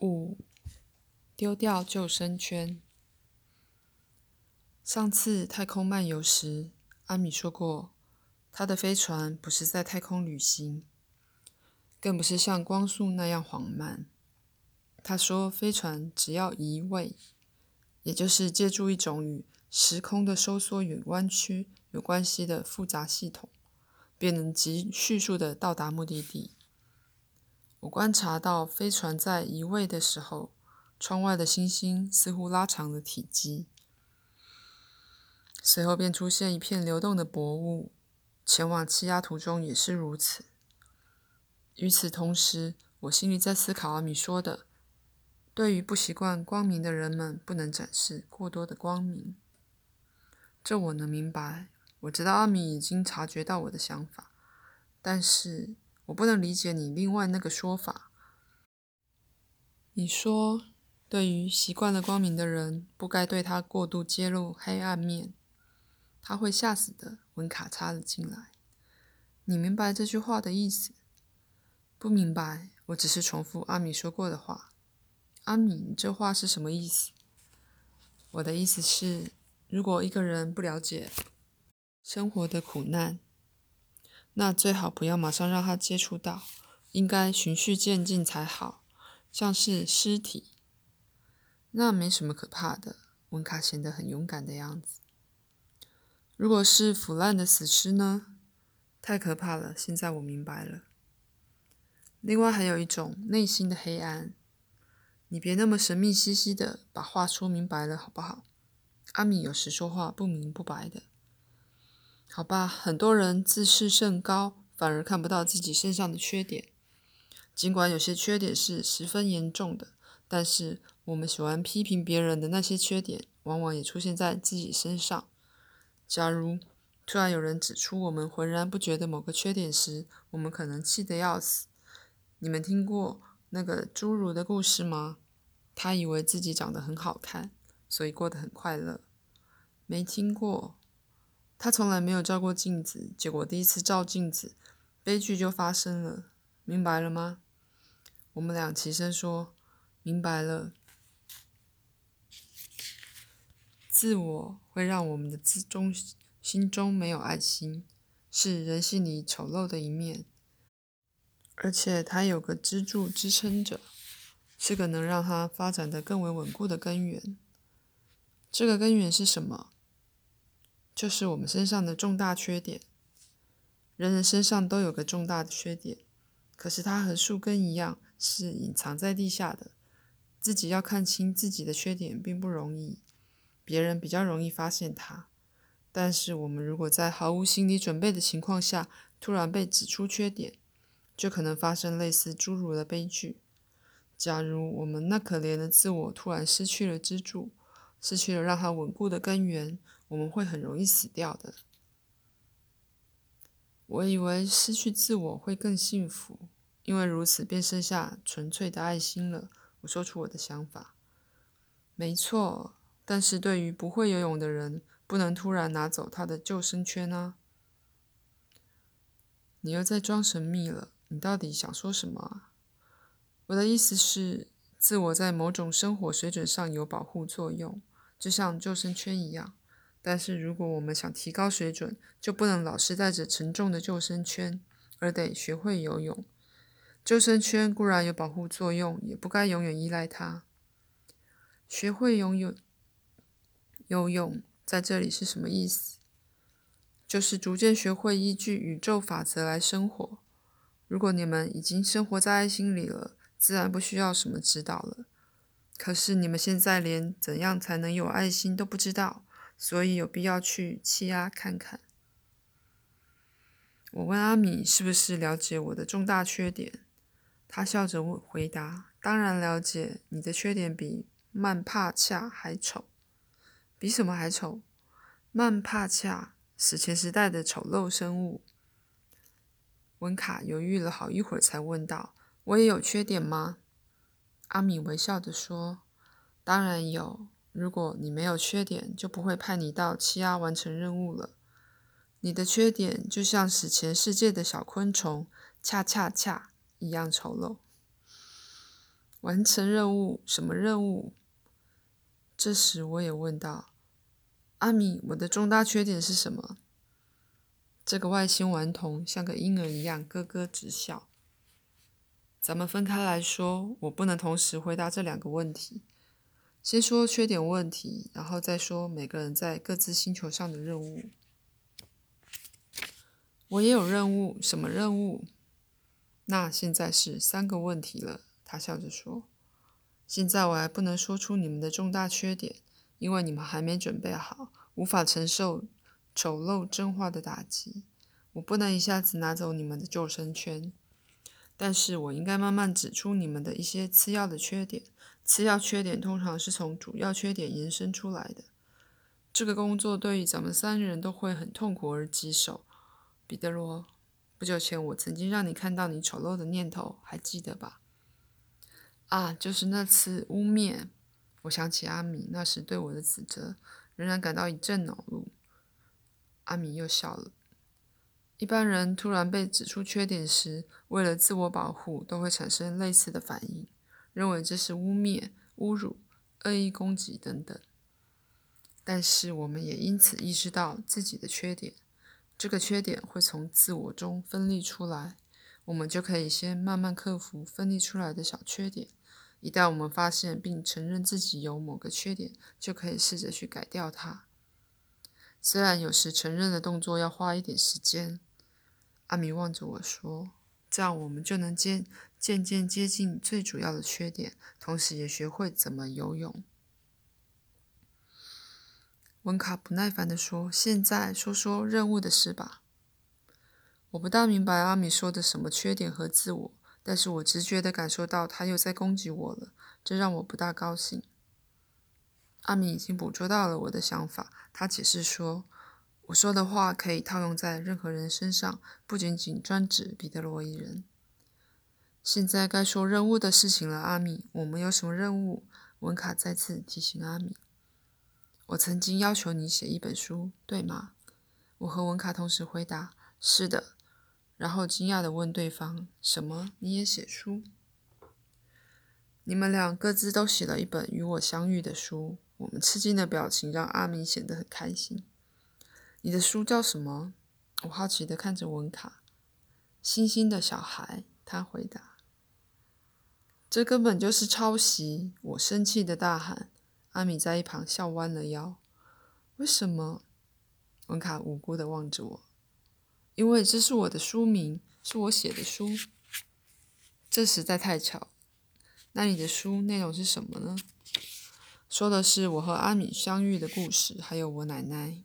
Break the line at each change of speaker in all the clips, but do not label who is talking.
五，丢掉救生圈。上次太空漫游时，阿米说过，他的飞船不是在太空旅行，更不是像光速那样缓慢。他说，飞船只要移位，也就是借助一种与时空的收缩与弯曲有关系的复杂系统，便能极迅速的到达目的地。我观察到飞船在移位的时候，窗外的星星似乎拉长了体积。随后便出现一片流动的薄雾，前往气压途中也是如此。与此同时，我心里在思考阿米说的：对于不习惯光明的人们，不能展示过多的光明。这我能明白。我知道阿米已经察觉到我的想法，但是。我不能理解你另外那个说法。你说，对于习惯了光明的人，不该对他过度揭露黑暗面，他会吓死的。文卡插了进来。你明白这句话的意思？不明白。我只是重复阿米说过的话。阿米，你这话是什么意思？我的意思是，如果一个人不了解生活的苦难。那最好不要马上让他接触到，应该循序渐进才好。像是尸体，那没什么可怕的。文卡显得很勇敢的样子。如果是腐烂的死尸呢？太可怕了。现在我明白了。另外还有一种内心的黑暗。你别那么神秘兮兮的把话说明白了，好不好？阿米有时说话不明不白的。好吧，很多人自视甚高，反而看不到自己身上的缺点。尽管有些缺点是十分严重的，但是我们喜欢批评别人的那些缺点，往往也出现在自己身上。假如突然有人指出我们浑然不觉的某个缺点时，我们可能气得要死。你们听过那个侏儒的故事吗？他以为自己长得很好看，所以过得很快乐。没听过。他从来没有照过镜子，结果第一次照镜子，悲剧就发生了。明白了吗？我们俩齐声说：“明白了。”自我会让我们的自中心中没有爱心，是人性里丑陋的一面，而且它有个支柱支撑着，是个能让它发展的更为稳固的根源。这个根源是什么？就是我们身上的重大缺点，人人身上都有个重大的缺点，可是它和树根一样，是隐藏在地下的。自己要看清自己的缺点并不容易，别人比较容易发现它。但是我们如果在毫无心理准备的情况下，突然被指出缺点，就可能发生类似侏儒的悲剧。假如我们那可怜的自我突然失去了支柱，失去了让它稳固的根源。我们会很容易死掉的。我以为失去自我会更幸福，因为如此便剩下纯粹的爱心了。我说出我的想法。没错，但是对于不会游泳的人，不能突然拿走他的救生圈啊！你又在装神秘了。你到底想说什么啊？我的意思是，自我在某种生活水准上有保护作用，就像救生圈一样。但是，如果我们想提高水准，就不能老是带着沉重的救生圈，而得学会游泳。救生圈固然有保护作用，也不该永远依赖它。学会游泳，游泳在这里是什么意思？就是逐渐学会依据宇宙法则来生活。如果你们已经生活在爱心里了，自然不需要什么指导了。可是你们现在连怎样才能有爱心都不知道。所以有必要去气压看看。我问阿米是不是了解我的重大缺点，他笑着回答：“当然了解，你的缺点比曼帕恰还丑。比什么还丑？曼帕恰，史前时代的丑陋生物。”温卡犹豫了好一会儿，才问道：“我也有缺点吗？”阿米微笑着说：“当然有。”如果你没有缺点，就不会派你到气压完成任务了。你的缺点就像史前世界的小昆虫，恰恰恰一样丑陋。完成任务？什么任务？这时我也问道：“阿米，我的重大缺点是什么？”这个外星顽童像个婴儿一样咯咯直笑。咱们分开来说，我不能同时回答这两个问题。先说缺点问题，然后再说每个人在各自星球上的任务。我也有任务，什么任务？那现在是三个问题了。他笑着说。现在我还不能说出你们的重大缺点，因为你们还没准备好，无法承受丑陋真话的打击。我不能一下子拿走你们的救生圈，但是我应该慢慢指出你们的一些次要的缺点。次要缺点通常是从主要缺点延伸出来的。这个工作对于咱们三人都会很痛苦而棘手。彼得罗，不久前我曾经让你看到你丑陋的念头，还记得吧？啊，就是那次污蔑。我想起阿米那时对我的指责，仍然感到一阵恼怒。阿米又笑了。一般人突然被指出缺点时，为了自我保护，都会产生类似的反应，认为这是污蔑、侮辱、恶意攻击等等。但是我们也因此意识到自己的缺点，这个缺点会从自我中分离出来，我们就可以先慢慢克服分离出来的小缺点。一旦我们发现并承认自己有某个缺点，就可以试着去改掉它。虽然有时承认的动作要花一点时间，阿米望着我说：“这样我们就能渐渐渐接近最主要的缺点，同时也学会怎么游泳。”温卡不耐烦地说：“现在说说任务的事吧。”我不大明白阿米说的什么缺点和自我。但是我直觉地感受到他又在攻击我了，这让我不大高兴。阿米已经捕捉到了我的想法，他解释说：“我说的话可以套用在任何人身上，不仅仅专指彼得罗一人。”现在该说任务的事情了，阿米，我们有什么任务？文卡再次提醒阿米：“我曾经要求你写一本书，对吗？”我和文卡同时回答：“是的。”然后惊讶地问对方：“什么？你也写书？”你们俩各自都写了一本与我相遇的书。我们吃惊的表情让阿米显得很开心。你的书叫什么？我好奇地看着文卡。星星的小孩，他回答。这根本就是抄袭！我生气的大喊。阿米在一旁笑弯了腰。为什么？文卡无辜地望着我。因为这是我的书名，是我写的书，这实在太巧。那你的书内容是什么呢？说的是我和阿米相遇的故事，还有我奶奶。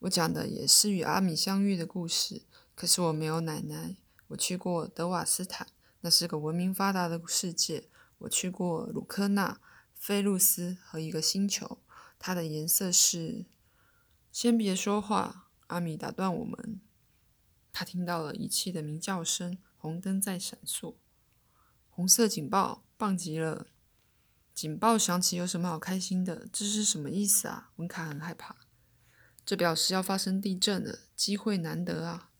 我讲的也是与阿米相遇的故事，可是我没有奶奶。我去过德瓦斯坦，那是个文明发达的世界。我去过鲁科纳、菲路斯和一个星球，它的颜色是……先别说话，阿米打断我们。他听到了仪器的鸣叫声，红灯在闪烁。红色警报，棒极了！警报响起，有什么好开心的？这是什么意思啊？文卡很害怕。这表示要发生地震了，机会难得啊！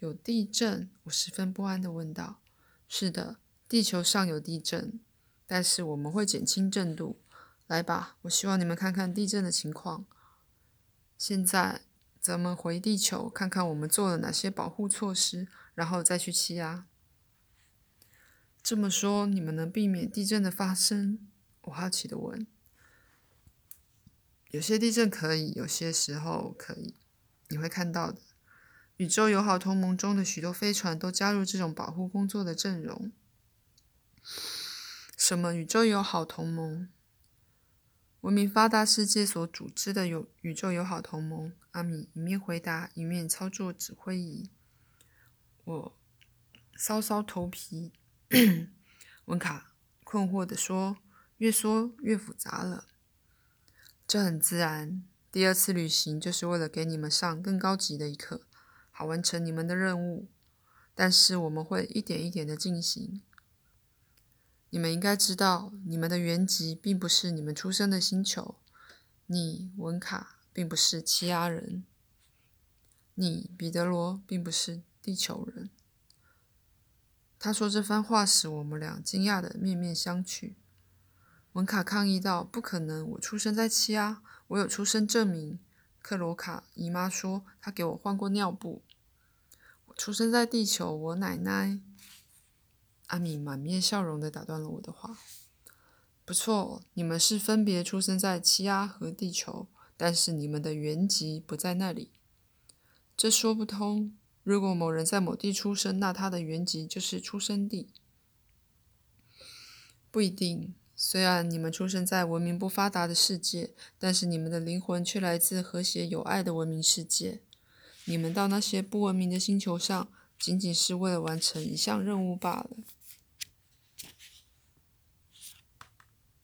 有地震？我十分不安地问道。是的，地球上有地震，但是我们会减轻震度。来吧，我希望你们看看地震的情况。现在。咱们回地球看看，我们做了哪些保护措施，然后再去气压。这么说，你们能避免地震的发生？我好奇的问。有些地震可以，有些时候可以。你会看到的，宇宙友好同盟中的许多飞船都加入这种保护工作的阵容。什么宇宙友好同盟？文明发达世界所组织的有宇宙友好同盟。阿米一面回答，一面操作指挥仪。我搔搔头皮。温卡困惑地说：“越说越复杂了。”这很自然。第二次旅行就是为了给你们上更高级的一课，好完成你们的任务。但是我们会一点一点的进行。你们应该知道，你们的原籍并不是你们出生的星球。你，文卡，并不是欺压人；你，彼得罗，并不是地球人。他说这番话时，我们俩惊讶的面面相觑。文卡抗议道：“不可能！我出生在七阿，我有出生证明。”克罗卡姨妈说：“她给我换过尿布。”我出生在地球，我奶奶。阿米满面笑容的打断了我的话：“不错，你们是分别出生在七阿和地球，但是你们的原籍不在那里。这说不通。如果某人在某地出生，那他的原籍就是出生地。不一定。虽然你们出生在文明不发达的世界，但是你们的灵魂却来自和谐有爱的文明世界。你们到那些不文明的星球上，仅仅是为了完成一项任务罢了。”